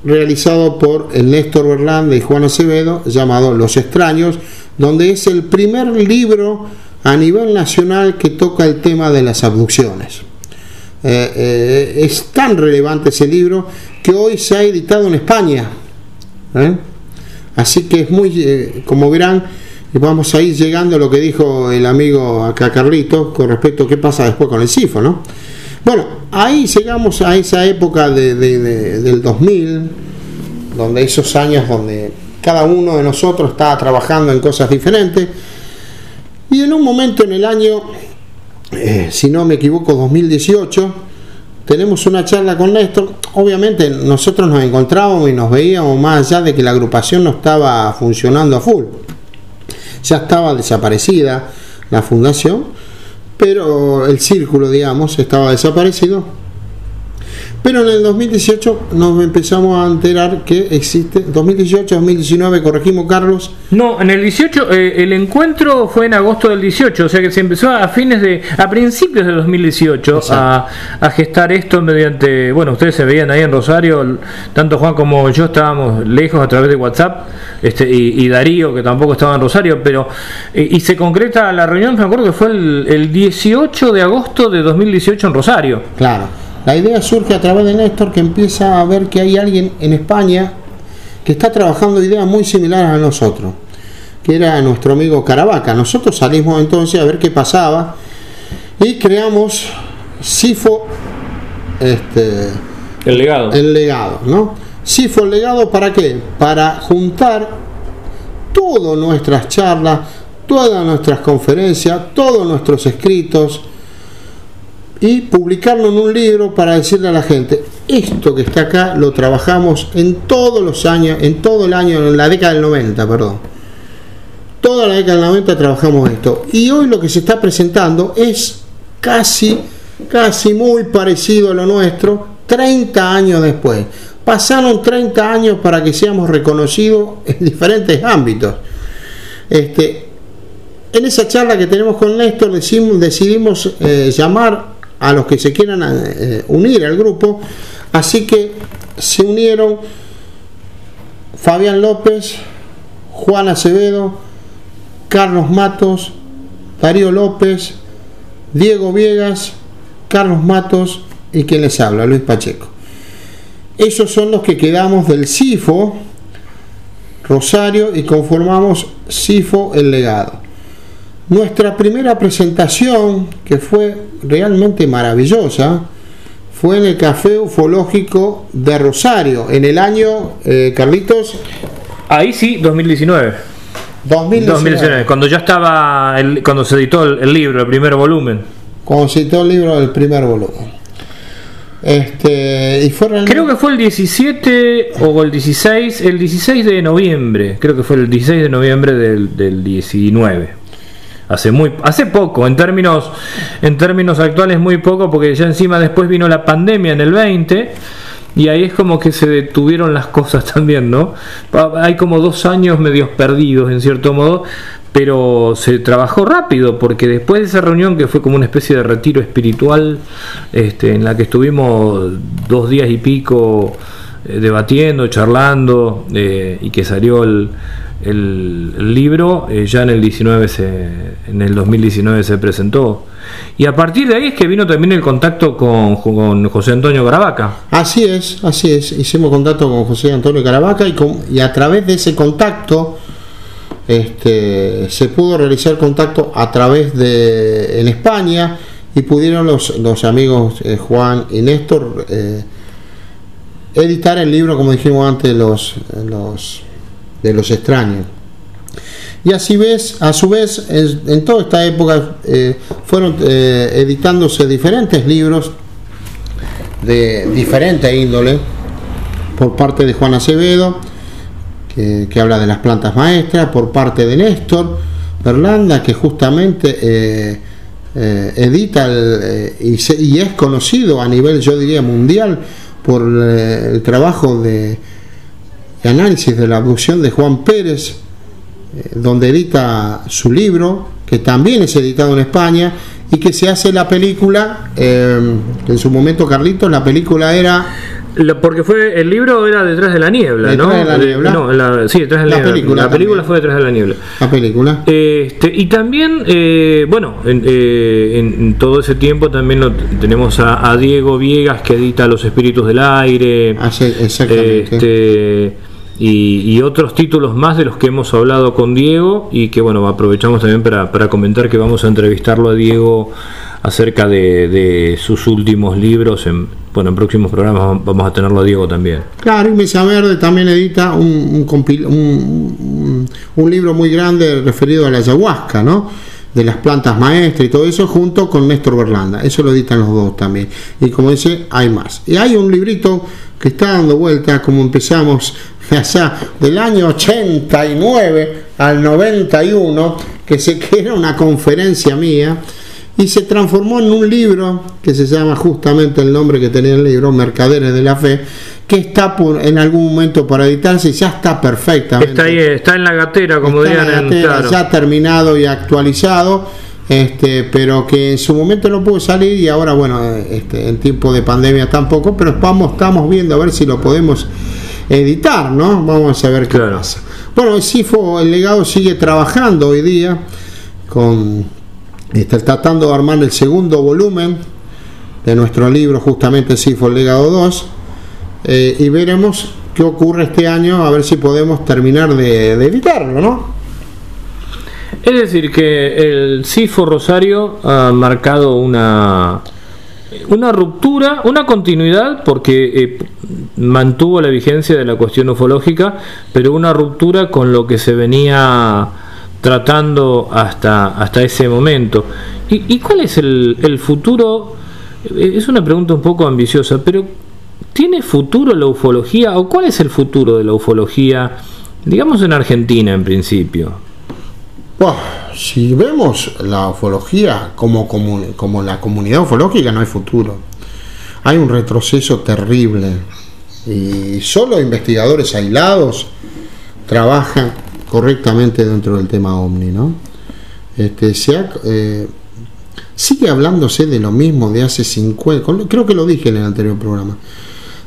Speaker 3: realizado por el Néstor Berlanda y Juan Acevedo, llamado Los extraños, donde es el primer libro a nivel nacional que toca el tema de las abducciones. Eh, eh, es tan relevante ese libro que hoy se ha editado en España. ¿eh? Así que es muy, como verán, vamos a ir llegando a lo que dijo el amigo acá Carlito con respecto a qué pasa después con el CIFO, ¿no? Bueno, ahí llegamos a esa época de- del 2000, donde esos años donde cada uno de nosotros estaba trabajando en cosas diferentes, y en un momento en el año, eh, si no me equivoco, 2018, tenemos una charla con Néstor. Obviamente nosotros nos encontrábamos y nos veíamos más allá de que la agrupación no estaba funcionando a full. Ya estaba desaparecida la fundación, pero el círculo, digamos, estaba desaparecido. Pero en el 2018 nos empezamos a enterar que existe, 2018-2019, corregimos Carlos,
Speaker 2: No, en el 18, eh, el encuentro fue en agosto del 18, o sea que se empezó a fines de, a principios de 2018 a, a gestar esto mediante, bueno, ustedes se veían ahí en Rosario, tanto Juan como yo estábamos lejos a través de WhatsApp, este, y, y Darío que tampoco estaba en Rosario, pero, eh, y se concreta la reunión, me acuerdo que fue el, el 18 de agosto de 2018 en Rosario.
Speaker 3: Claro, la idea surge a través de Néstor que empieza a ver que hay alguien en España que está trabajando ideas muy similares a nosotros, que era nuestro amigo Caravaca. Nosotros salimos entonces a ver qué pasaba y creamos SIFO, este,
Speaker 2: El legado.
Speaker 3: el legado, ¿no? SIFO el legado para qué? Para juntar todas nuestras charlas, todas nuestras conferencias, todos nuestros escritos y publicarlo en un libro para decirle a la gente, esto que está acá lo trabajamos en todos los años, en todo el año, en la década del 90, perdón. toda la década del 90 trabajamos esto. Y hoy lo que se está presentando es casi, casi muy parecido a lo nuestro, 30 años después. Pasaron 30 años para que seamos reconocidos en diferentes ámbitos. Este, en esa charla que tenemos con Néstor decidimos eh, llamar a los que se quieran eh, unir al grupo, así que se unieron Fabián López, Juan Acevedo, Carlos Matos, Darío López, Diego Viegas, Carlos Matos y quien les habla, Luis Pacheco. Esos son los que quedamos del CIFO Rosario y conformamos CIFO El Legado. Nuestra primera presentación, que fue realmente maravillosa, fue en el Café Ufológico de Rosario, en el año, eh, Carlitos.
Speaker 2: Ahí sí, 2019. 2019. cuando ya estaba, el, cuando se editó el, libro, el primer volumen.
Speaker 3: Cuando se editó el libro del primer volumen. Este, y fue
Speaker 2: Creo que fue el 17 o el 16, el 16 de noviembre, creo que fue el 16 de noviembre del, del 19 hace muy hace poco en términos en términos actuales muy poco porque ya encima después vino la pandemia en el 20 y ahí es como que se detuvieron las cosas también, ¿no? Hay como dos años medios perdidos en cierto modo, pero se trabajó rápido porque después de esa reunión que fue como una especie de retiro espiritual, este, en la que estuvimos dos días y pico eh, debatiendo, charlando eh, y que salió el, el, libro, eh, ya en el 19 se, en el 2019 se presentó. Y a partir de ahí es que vino también el contacto con, José Antonio Caravaca.
Speaker 3: Así es, así es. Hicimos contacto con José Antonio Caravaca y, y a través de ese contacto este, se pudo realizar contacto a través de en España y pudieron los, los amigos eh, Juan y Néstor eh, editar el libro, como dijimos antes, los, los de los extraños. Y así ves, a su vez, en toda esta época eh, fueron eh, editándose diferentes libros de diferente índole por parte de Juan Acevedo, que, habla de las plantas maestras, por parte de Néstor Berlanda, que justamente eh, edita y, y, es conocido a nivel, yo diría, mundial por el trabajo de análisis de la abducción de Juan Pérez, eh, donde edita su libro, que también es editado en España, y que se hace la película, eh, en su momento Carlitos, la película era...
Speaker 2: porque fue el libro era detrás de la niebla, ¿no?
Speaker 3: De la niebla.
Speaker 2: No, sí, detrás de la, niebla. Película la película fue detrás de la niebla.
Speaker 3: La película.
Speaker 2: Este, y también, eh, bueno, en, todo ese tiempo también tenemos a, Diego Viegas que edita Los Espíritus del Aire.
Speaker 3: Ah, exactamente.
Speaker 2: Este, y, otros títulos más de los que hemos hablado con Diego y que bueno, aprovechamos también para, para comentar que vamos a entrevistarlo a Diego acerca de, sus últimos libros. En, bueno, en próximos programas vamos a tenerlo a Diego también.
Speaker 3: Claro, y Mesa Verde también edita un, un, un, libro muy grande referido a la ayahuasca, ¿no? de las plantas maestras y todo eso junto con Néstor Berlanda. Eso lo editan los dos también. Y como dice, hay más. Y hay un librito que está dando vuelta, como empezamos allá del año 89 al 91, que se que era una conferencia mía, y se transformó en un libro que se llama justamente el nombre que tenía el libro, Mercaderes de la Fe, que está por, en algún momento para editarse y ya está perfectamente.
Speaker 2: Está ahí, está en la gatera, como dirían
Speaker 3: en, Ya terminado y actualizado, este, pero que en su momento no pudo salir y ahora, bueno, este, en tiempo de pandemia tampoco, pero estamos viendo a ver si lo podemos editar, ¿no? Vamos a ver qué pasa. Bueno, el CIFO, el legado sigue trabajando hoy día con está tratando de armar el segundo volumen de nuestro libro, justamente CIFO, el legado 2, eh, y veremos qué ocurre este año, a ver si podemos terminar de, editarlo, ¿no?
Speaker 2: Es decir, que el CIFO Rosario ha marcado una, una ruptura, una continuidad, porque eh, mantuvo la vigencia de la cuestión ufológica, pero una ruptura con lo que se venía tratando hasta, hasta ese momento. ¿Y, cuál es el, el, futuro? Es una pregunta un poco ambiciosa, pero ¿tiene futuro la ufología o cuál es el futuro de la ufología, digamos en Argentina en principio?
Speaker 3: Si vemos la ufología como, como, la comunidad ufológica, no hay futuro. Hay un retroceso terrible y solo investigadores aislados trabajan correctamente dentro del tema OVNI, ¿no? Este, se eh, sigue hablándose de lo mismo de hace 50, creo que lo dije en el anterior programa,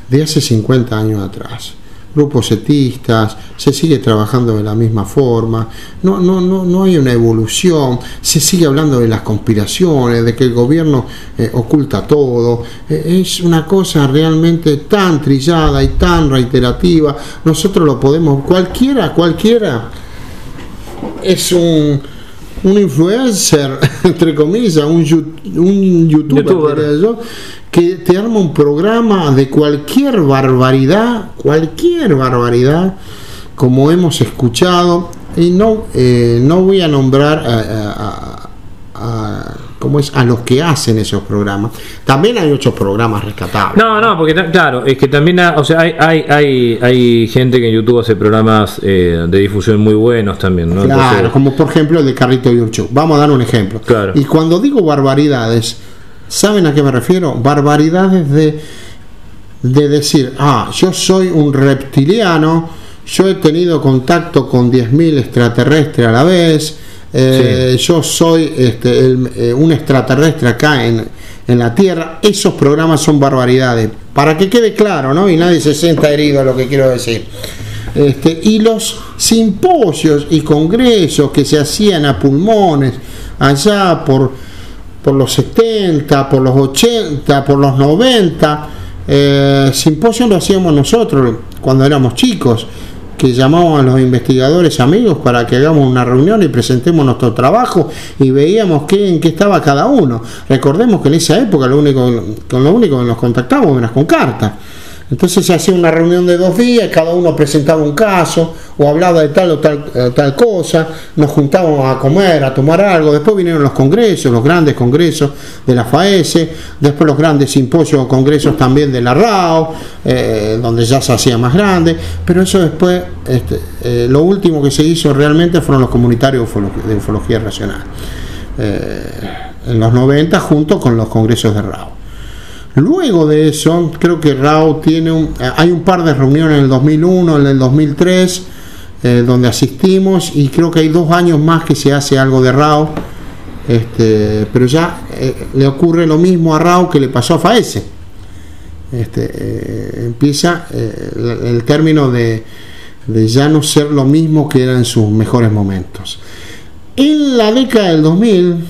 Speaker 3: de hace 50 años atrás grupos setistas, se sigue trabajando de la misma forma, no, no, no, no hay una evolución, se sigue hablando de las conspiraciones, de que el gobierno eh, oculta todo, eh, es una cosa realmente tan trillada y tan reiterativa, nosotros lo podemos, cualquiera, cualquiera es un, un influencer, entre comillas, un, un youtuber, YouTuber que te arma un programa de cualquier barbaridad, cualquier barbaridad, como hemos escuchado, y no, eh, no voy a nombrar a, a, es? a los que hacen esos programas. También hay otros programas rescatables.
Speaker 2: No, no, porque claro, es que también, o sea, hay, hay, hay, hay gente que en YouTube hace programas eh, de difusión muy buenos también, ¿no?
Speaker 3: Claro, como por ejemplo el de Carrito Yurchu. Vamos a dar un ejemplo.
Speaker 2: Claro.
Speaker 3: Y cuando digo barbaridades, ¿Saben a qué me refiero? Barbaridades de, de decir, ah, yo soy un reptiliano, yo he tenido contacto con 10.000 extraterrestres a la vez, eh, yo soy este, eh, un extraterrestre acá en, en, la Tierra. Esos programas son barbaridades, para que quede claro, ¿no? Y nadie se sienta herido a lo que quiero decir. Este, y los simposios y congresos que se hacían a pulmones allá por por los 70, por los 80, por los 90. Eh, simposio lo hacíamos nosotros cuando éramos chicos, que llamábamos a los investigadores amigos para que hagamos una reunión y presentemos nuestro trabajo y veíamos qué, en qué estaba cada uno. Recordemos que en esa época lo único, con lo único que nos contactábamos era con cartas. Entonces se hacía una reunión de dos días, cada uno presentaba un caso o hablaba de tal o tal, eh, tal cosa, nos juntábamos a comer, a tomar algo, después vinieron los congresos, los grandes congresos de la FAES, después los grandes simposios o congresos también de la RAO, eh, donde ya se hacía más grande, pero eso después, este, eh, lo último que se hizo realmente fueron los comunitarios de ufología racional, en los 90 junto con los congresos de RAO. Luego de eso, creo que RAO tiene un, hay un par de reuniones en el 2001, en el 2003, eh, donde asistimos y creo que hay dos años más que se hace algo de RAO, este, pero ya eh, le ocurre lo mismo a RAO que le pasó a FAESE. Este, eh, empieza el, término de, de ya no ser lo mismo que era en sus mejores momentos. En la década del 2000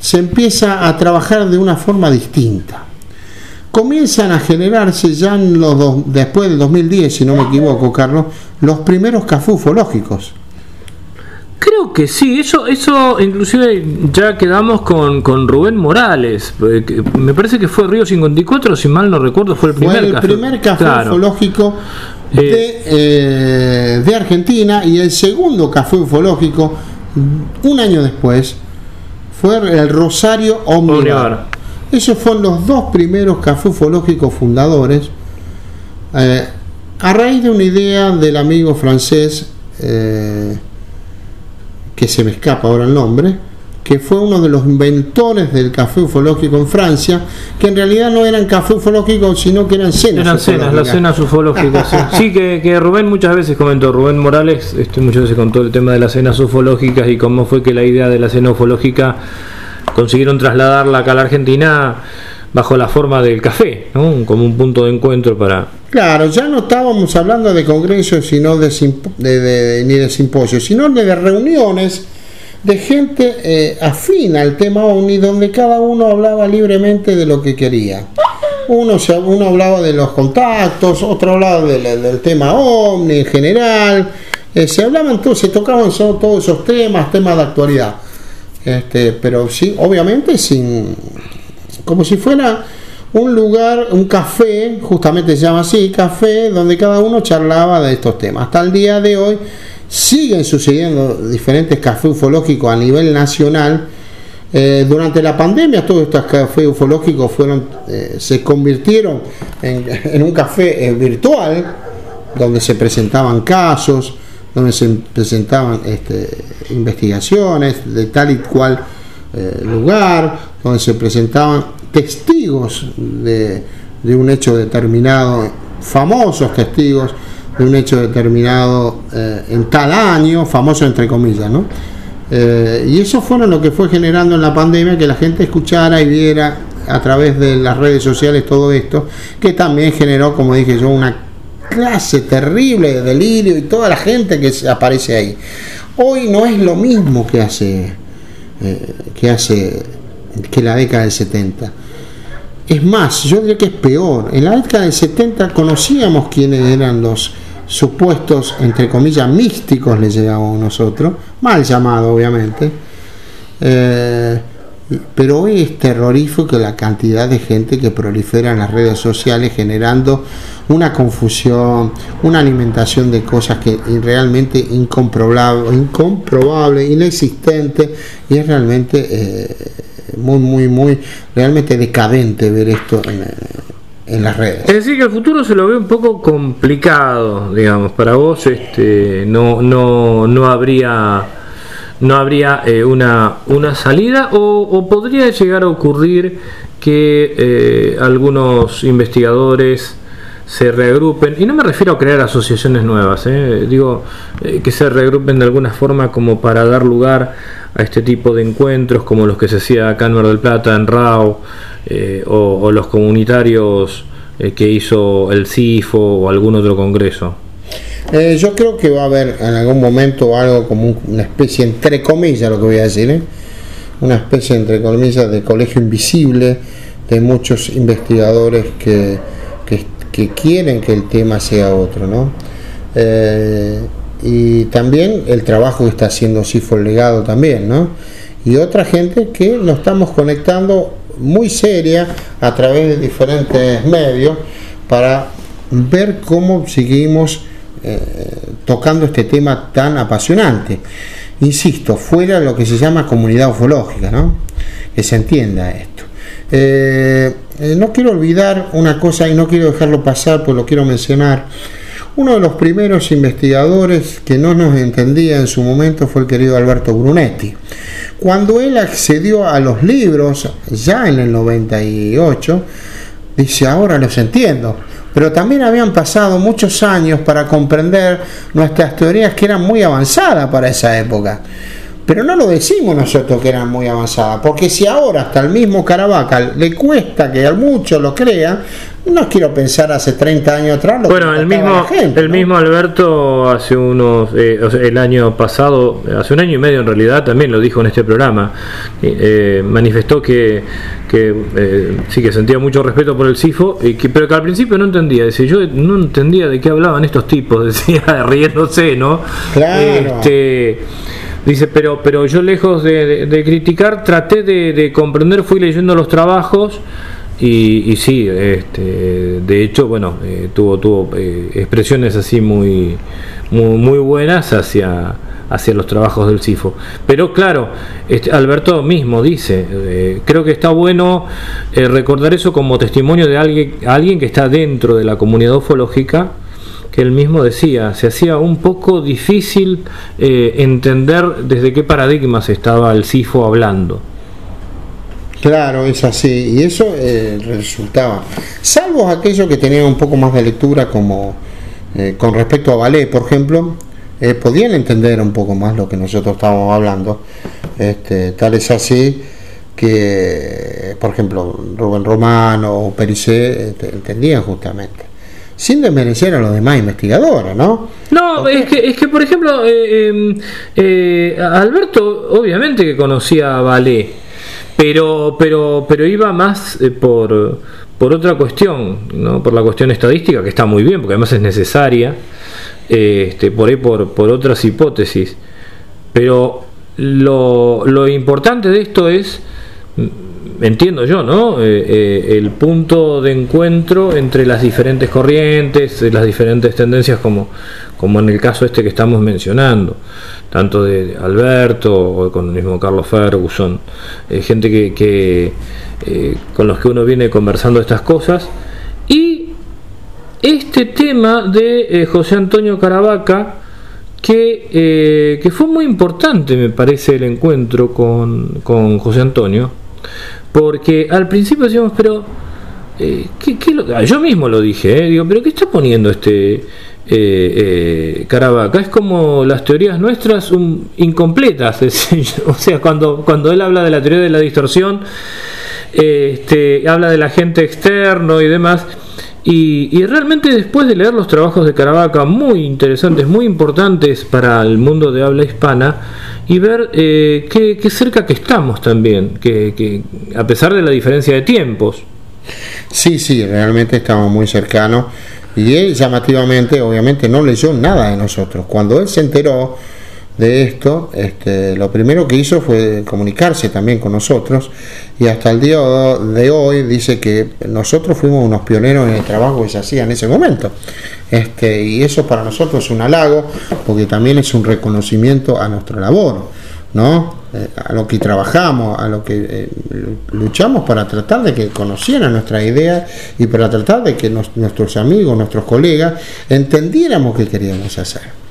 Speaker 3: se empieza a trabajar de una forma distinta comienzan a generarse ya en los dos, después del 2010, si no me equivoco, Carlos, los primeros cafufológicos.
Speaker 2: Creo que sí, eso, eso inclusive ya quedamos con, con Rubén Morales, eh, me parece que fue Río 54, si mal no recuerdo, fue el primer,
Speaker 3: fue el primer café ufológico de, eh. Eh, de, Argentina y el segundo café ufológico, un año después, fue el Rosario Omnivar. Esos fueron los dos primeros café ufológicos fundadores, eh, a raíz de una idea del amigo francés, eh, que se me escapa ahora el nombre, que fue uno de los inventores del café ufológico en Francia, que en realidad no eran café ufológico, sino que eran cenas.
Speaker 2: Eran cenas, las cenas ufológicas. sí, que, que, Rubén muchas veces comentó, Rubén Morales este, muchas veces contó el tema de las cenas ufológicas y cómo fue que la idea de la cena ufológica consiguieron trasladarla acá a la Argentina bajo la forma del café, como un punto de encuentro para...
Speaker 3: Claro, ya no estábamos hablando de congresos sino de, ni de simposios, sino de reuniones de gente eh, afín al tema OVNI, donde cada uno hablaba libremente de lo que quería. Uno, se, uno hablaba de los contactos, otro hablaba del tema OVNI en general, eh, se hablaban se tocaban todos esos temas, temas de actualidad. Este, pero sí, obviamente sin. como si fuera un lugar, un café, justamente se llama así, café, donde cada uno charlaba de estos temas. Hasta el día de hoy siguen sucediendo diferentes cafés ufológicos a nivel nacional. Eh, durante la pandemia todos estos cafés ufológicos fueron, eh, se convirtieron en, un café eh, virtual donde se presentaban casos, donde se presentaban este, investigaciones de tal y cual eh, lugar, donde se presentaban testigos de, de, un hecho determinado, famosos testigos de un hecho determinado eh, en tal año, famoso entre comillas, ¿no? Eh, y eso fue lo que fue generando en la pandemia que la gente escuchara y viera a través de las redes sociales todo esto, que también generó, como dije yo, una clase terrible de delirio y toda la gente que aparece ahí. Hoy no es lo mismo que hace, eh, que hace que la década del 70. Es más, yo diría que es peor. En la década del 70 conocíamos quiénes eran los supuestos, entre comillas, místicos, le llamamos nosotros, mal llamado obviamente. Eh, pero hoy es terrorífico la cantidad de gente que prolifera en las redes sociales generando una confusión, una alimentación de cosas que realmente incomprobable, incomprobable inexistente y es realmente eh, muy, muy, muy, realmente decadente ver esto en, en las redes.
Speaker 2: Es decir, que el futuro se lo ve un poco complicado, digamos, para vos este, no, no, no habría no habría eh, una, una salida o, podría llegar a ocurrir que eh, algunos investigadores se reagrupen, y no me refiero a crear asociaciones nuevas, eh, digo que se reagrupen de alguna forma como para dar lugar a este tipo de encuentros como los que se hacía acá en Mar del Plata, en RAO, o, o, los comunitarios que hizo el CIFO o algún otro congreso.
Speaker 3: Eh, yo creo que va a haber en algún momento algo como una especie, entre comillas, lo que voy a decir, ¿eh? una especie, entre comillas, de colegio invisible de muchos investigadores que, que, quieren que el tema sea otro, ¿no? Eh, y también el trabajo que está haciendo Sifo legado también, ¿no? Y otra gente que nos estamos conectando muy seria a través de diferentes medios para ver cómo seguimos eh, tocando este tema tan apasionante. Insisto, fuera lo que se llama comunidad ufológica, ¿no? que se entienda esto. Eh, eh, no quiero olvidar una cosa y no quiero dejarlo pasar, pues lo quiero mencionar. Uno de los primeros investigadores que no nos entendía en su momento fue el querido Alberto Brunetti. Cuando él accedió a los libros, ya en el 98, dice, ahora los entiendo pero también habían pasado muchos años para comprender nuestras teorías que eran muy avanzadas para esa época. Pero no lo decimos nosotros que eran muy avanzadas, porque si ahora hasta el mismo Caravaca le cuesta que muchos lo crean, no quiero pensar hace 30 años atrás.
Speaker 2: bueno, el mismo, el mismo Alberto hace unos, eh, el año pasado, hace un año y medio en realidad, también lo dijo en este programa, eh, manifestó que, que eh, sí que sentía mucho respeto por el CIFO, y que, pero que al principio no entendía, decía, yo no entendía de qué hablaban estos tipos, decía, riéndose, ¿no?
Speaker 3: Claro.
Speaker 2: Este, Dice, pero, pero yo lejos de, criticar, traté de, comprender, fui leyendo los trabajos y, y sí, este, de hecho, bueno, eh, tuvo, tuvo eh, expresiones así muy, muy, buenas hacia, hacia los trabajos del CIFO. Pero claro, este, Alberto mismo dice, eh, creo que está bueno recordar eso como testimonio de alguien, alguien que está dentro de la comunidad ufológica que él mismo decía, se hacía un poco difícil entender desde qué paradigmas estaba el CIFO hablando.
Speaker 3: Claro, es así. Y eso eh, resultaba. Salvo aquellos que tenían un poco más de lectura, como eh, con respecto a ballet, por ejemplo, eh, podían entender un poco más lo que nosotros estábamos hablando. Este, tal es así que, por ejemplo, Rubén Romano o Pericé este, entendían justamente. Sin desmerecer a los demás investigadores, ¿no?
Speaker 2: No, es que, es que, por ejemplo, em, Alberto obviamente que conocía a Ballet pero, pero, pero iba más eh, por, por otra cuestión, ¿no? por la cuestión estadística, que está muy bien, porque además es necesaria, este, por ahí por, por otras hipótesis. Pero lo, lo importante de esto es entiendo yo, ¿no? Eh, eh, el punto de encuentro entre las diferentes corrientes, las diferentes tendencias, como, como en el caso este que estamos mencionando, tanto de Alberto o con el mismo Carlos Ferguson, eh, gente que, que con los que uno viene conversando estas cosas, y este tema de José Antonio Caravaca, que, eh, que fue muy importante, me parece, el encuentro con, con José Antonio, porque al principio decíamos, pero eh, ¿qué, qué lo- ah, yo mismo lo dije, eh, digo, pero ¿qué está poniendo este eh, eh, Caravaca? Es como las teorías nuestras un- incompletas, o sea, cuando, cuando él habla de la teoría de la distorsión, este, habla del agente externo y demás. Y, y realmente después de leer los trabajos de Caravaca, muy interesantes, muy importantes para el mundo de habla hispana, y ver eh, qué, cerca que estamos también, que, que a pesar de la diferencia de tiempos.
Speaker 3: Sí, sí, realmente estamos muy cercanos. Y él llamativamente, obviamente, no leyó nada de nosotros. Cuando él se enteró de esto, este, lo primero que hizo fue comunicarse también con nosotros. Y hasta el día de hoy dice que nosotros fuimos unos pioneros en el trabajo que se hacía en ese momento. Este, y eso para nosotros es un halago, porque también es un reconocimiento a nuestra labor. ¿no? Eh, a lo que trabajamos, a lo que eh, luchamos para tratar de que conocieran nuestra idea y para tratar de que nuestros amigos, nuestros colegas entendiéramos qué queríamos hacer.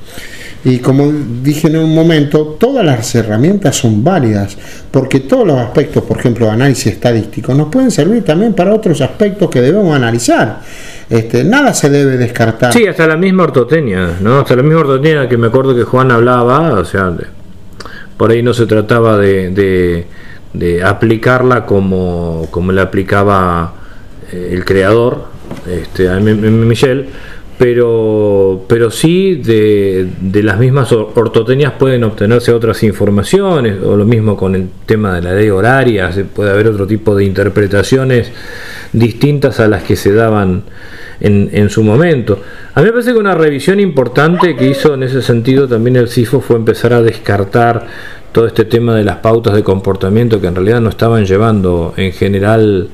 Speaker 3: Y como dije en un momento, todas las herramientas son válidas, porque todos los aspectos, por ejemplo, análisis estadístico, nos pueden servir también para otros aspectos que debemos analizar. Este, nada se debe descartar.
Speaker 2: Sí, hasta la misma ortotecnia, ¿no? Hasta la misma ortotecnia que me acuerdo que Juan hablaba, o sea, de- por ahí no se trataba de, de- aplicarla como, como le aplicaba eh, el creador, este, a Michel, pero, pero sí de, de las mismas or- ortotecnias pueden obtenerse otras informaciones, o lo mismo con el tema de la ley horaria, se puede haber otro tipo de interpretaciones distintas a las que se daban en, en su momento. A mí me parece que una revisión importante que hizo en ese sentido también el CIFO fue empezar a descartar todo este tema de las pautas de comportamiento que en realidad no estaban llevando en general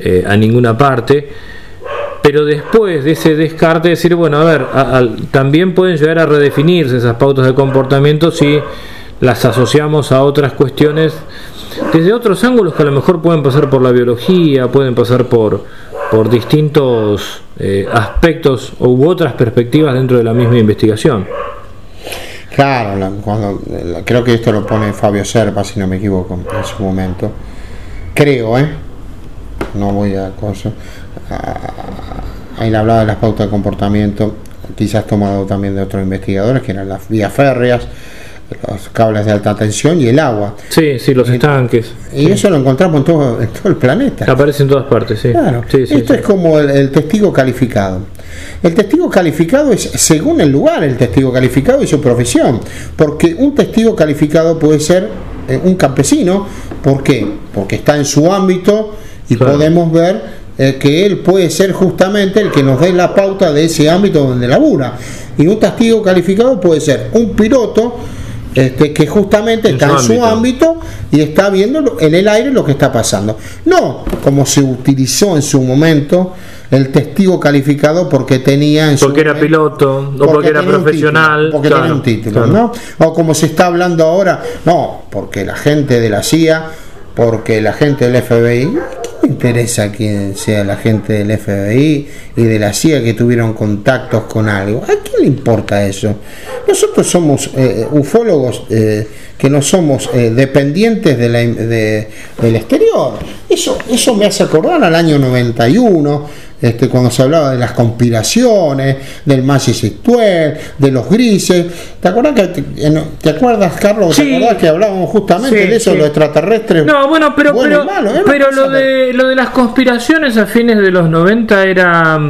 Speaker 2: eh, a ninguna parte. Pero después de ese descarte, decir, bueno, a ver, también pueden llegar a redefinirse esas pautas de comportamiento si las asociamos a otras cuestiones desde otros ángulos que a lo mejor pueden pasar por la biología, pueden pasar por, por distintos eh, aspectos u otras perspectivas dentro de la misma investigación.
Speaker 3: Claro, creo que esto lo pone Fabio Serpa, si no me equivoco, en su momento. Creo, ¿eh? No voy a cosas. Ahí le hablaba de las pautas de comportamiento, quizás tomado también de otros investigadores, que eran las vías férreas, los cables de alta tensión y el agua.
Speaker 2: Sí, sí, los estanques.
Speaker 3: Y eso lo encontramos en todo, en todo el planeta.
Speaker 2: Aparece en todas partes, sí.
Speaker 3: Claro,
Speaker 2: Sí, sí,
Speaker 3: esto es como el, el testigo calificado. El testigo calificado es según el lugar, el testigo calificado y su profesión. Porque un testigo calificado puede ser eh, un campesino. ¿Por qué? Porque está en su ámbito y
Speaker 2: Claro.
Speaker 3: podemos ver eh, que él puede ser justamente el que nos dé la pauta de ese ámbito donde labura. Y un testigo calificado puede ser un piloto este, que justamente
Speaker 2: En
Speaker 3: está
Speaker 2: su
Speaker 3: en su
Speaker 2: ámbito.
Speaker 3: ámbito y está viendo en el aire lo que está pasando. No como se utilizó en su momento el testigo calificado porque tenía en su
Speaker 2: Porque era
Speaker 3: momento-
Speaker 2: piloto o porque, era profesional.
Speaker 3: título, porque
Speaker 2: claro,
Speaker 3: tenía un título,
Speaker 2: claro.
Speaker 3: ¿no? O como se está hablando ahora, no, porque la gente de la CIA, porque la gente del FBI, ¿qué me interesa quién sea la gente del FBI y de la CIA que tuvieron contactos con algo? ¿A quién le importa eso? Nosotros somos eh, ufólogos eh, que no somos eh, dependientes de la, de- del exterior. Eso, eso me hace acordar al año 91, este, cuando se hablaba de las conspiraciones, del Magic 12, de los grises. ¿Te acuerdas, que, te, en- ¿te acuerdas Carlos?
Speaker 2: Sí.
Speaker 3: ¿Te acuerdas que hablábamos justamente
Speaker 2: Sí,
Speaker 3: de eso,
Speaker 2: sí.
Speaker 3: los extraterrestres?
Speaker 2: No, bueno, pero,
Speaker 3: bueno
Speaker 2: pero,
Speaker 3: malo, ¿eh?
Speaker 2: pero lo, de, lo de las conspiraciones a fines de los 90 era,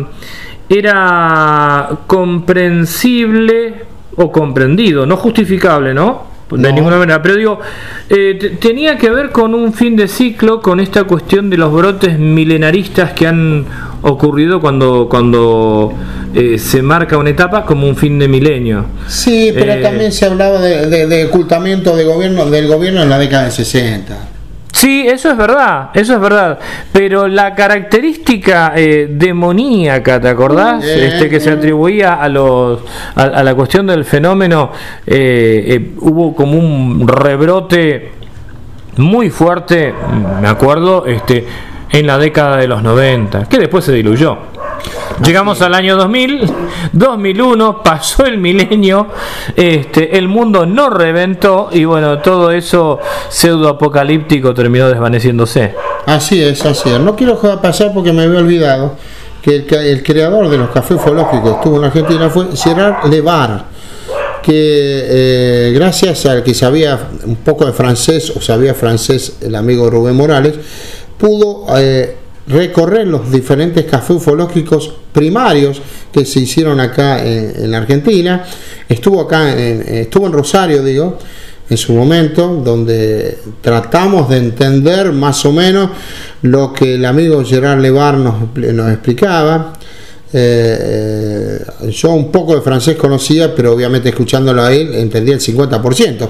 Speaker 2: era comprensible o comprendido, no justificable, ¿no? De
Speaker 3: No.
Speaker 2: ninguna manera, pero digo, eh, te- tenía que ver con un fin de ciclo, con esta cuestión de los brotes milenaristas que han ocurrido cuando, cuando eh, se marca una etapa como un fin de milenio.
Speaker 3: Sí, pero
Speaker 2: Eh,
Speaker 3: también se hablaba de, de- de ocultamiento de gobierno, del gobierno en la década de 60.
Speaker 2: Sí, eso es verdad, eso es verdad. Pero la característica eh, demoníaca, ¿te acordás? Este que se atribuía a los a, a la cuestión del fenómeno, eh, eh, hubo como un rebrote muy fuerte, me acuerdo, este, en la década de los 90, que después se diluyó. Llegamos al año 2000, 2001, pasó el milenio, este, el mundo no reventó y bueno, todo eso pseudo apocalíptico terminó desvaneciéndose.
Speaker 3: Así es, así es. No quiero pasar porque me había olvidado que el, creador de los cafés ufológicos estuvo en Argentina fue Gerard Levar, que eh, gracias al que sabía un poco de francés o sabía francés el amigo Rubén Morales, pudo eh, recorrer los diferentes cafés ufológicos primarios que se hicieron acá en, Argentina. Estuvo acá, en, estuvo en Rosario, digo, en su momento, donde tratamos de entender más o menos lo que el amigo Gerard Levar nos, explicaba. Eh, yo un poco de francés conocía, pero obviamente escuchándolo a él entendía el 50%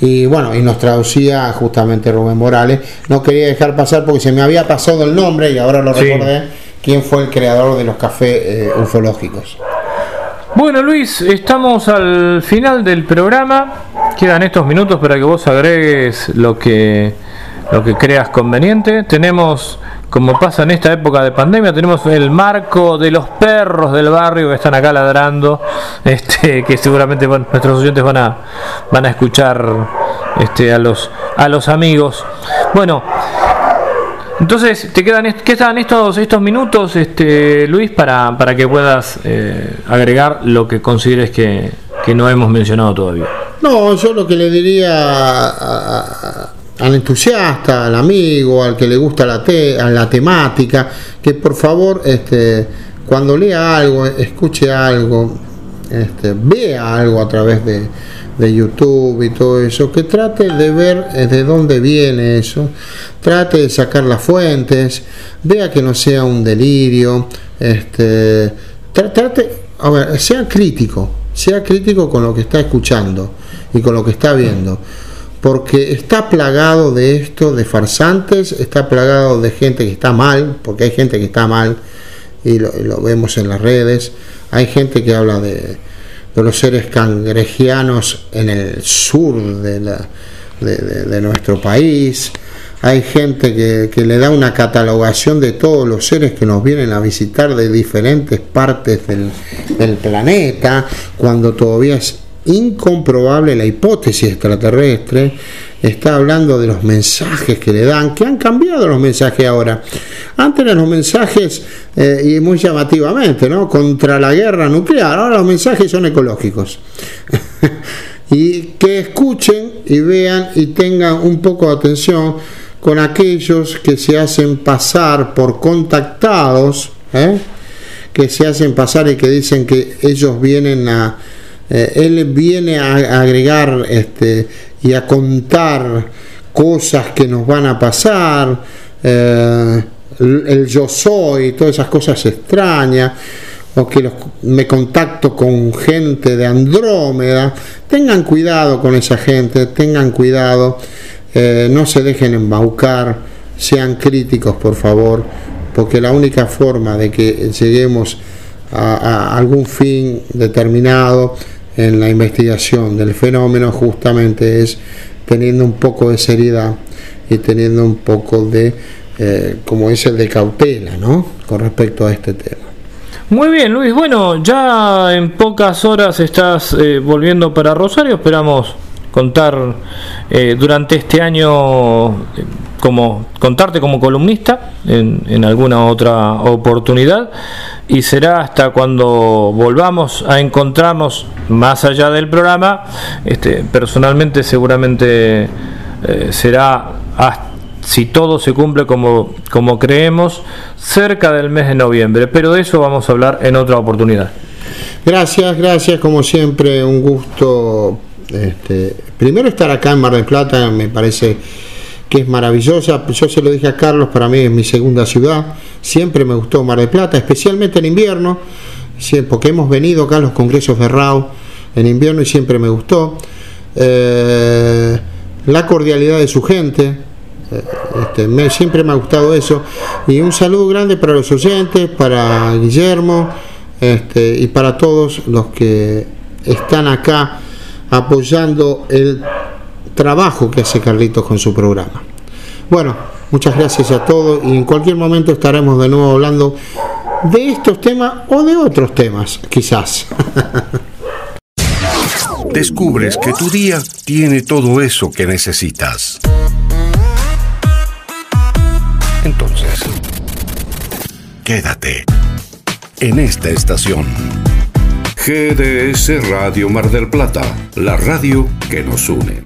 Speaker 3: y bueno, y nos traducía justamente Rubén Morales. No quería dejar pasar porque se me había pasado el nombre y ahora lo recordé, quién fue el creador de los cafés eh, ufológicos.
Speaker 2: Bueno Luis, estamos al final del programa. Quedan estos minutos para que vos agregues lo que lo que creas conveniente. Tenemos como pasa en esta época de pandemia, tenemos el marco de los perros del barrio que están acá ladrando, este, que seguramente nuestros oyentes van a, van a escuchar este, a, los, a los amigos. Bueno, entonces, ¿te quedan, quedan estos, estos minutos, este, Luis, para, para que puedas eh, agregar lo que consideres que, que no hemos mencionado todavía?
Speaker 3: No, yo lo que le diría a al entusiasta, al amigo, al que le gusta la, te, a la temática, que por favor este, cuando lea algo, escuche algo, este, vea algo a través de, de, YouTube y todo eso, que trate de ver eh, de dónde viene eso, trate de sacar las fuentes, vea que no sea un delirio, este, trate, a ver, sea crítico, sea crítico con lo que está escuchando y con lo que está viendo porque está plagado de esto, de farsantes, está plagado de gente que está mal, porque hay gente que está mal, y lo, vemos en las redes, hay gente que habla de, los seres cangrejianos en el sur de, nuestro país, hay gente que, que, le da una catalogación de todos los seres que nos vienen a visitar de diferentes partes del, del planeta, cuando todavía es incomprobable la hipótesis extraterrestre, está hablando de los mensajes que le dan, que han cambiado los mensajes ahora. Antes eran los mensajes, eh, y muy llamativamente, ¿no? Contra la guerra nuclear, ahora los mensajes son ecológicos. y que escuchen y vean y tengan un poco de atención con aquellos que se hacen pasar por contactados, ¿eh? que se hacen pasar y que dicen que ellos vienen a eh, él viene a, agregar este, y a contar cosas que nos van a pasar, eh, el, yo soy, todas esas cosas extrañas, o que me contacto con gente de Andrómeda, tengan cuidado con esa gente, tengan cuidado, eh, no se dejen embaucar, sean críticos por favor, porque la única forma de que lleguemos a algún fin determinado en la investigación del fenómeno justamente es teniendo un poco de seriedad y teniendo un poco de, eh, como el de cautela, ¿no? Con respecto a este tema.
Speaker 2: Muy bien, Luis. Bueno, ya en pocas horas estás eh, volviendo para Rosario. Esperamos contar eh, durante este año como contarte como columnista en, en, alguna otra oportunidad y será hasta cuando volvamos a encontrarnos más allá del programa este, personalmente seguramente eh, será si todo se cumple como, como creemos cerca del mes de noviembre pero de eso vamos a hablar en otra oportunidad.
Speaker 3: Gracias gracias como siempre un gusto este, primero estar acá en Mar del Plata me parece que es maravillosa. Yo se lo dije a Carlos, para mí es mi segunda ciudad. Siempre me gustó Mar del Plata, especialmente en invierno, porque hemos venido acá a los congresos de RAU en invierno y siempre me gustó. Eh, la cordialidad de su gente, eh, este, siempre me ha gustado eso. Y un saludo grande para los oyentes, para Guillermo este, y para todos los que están acá apoyando el trabajo que hace Carlitos con su programa. Bueno, muchas gracias a todos y en cualquier momento estaremos de nuevo hablando de estos temas o de otros temas, quizás.
Speaker 1: Descubres que tu día tiene todo eso que necesitas. Entonces, quédate en esta estación. GDS Radio Mar del Plata, la radio que nos une.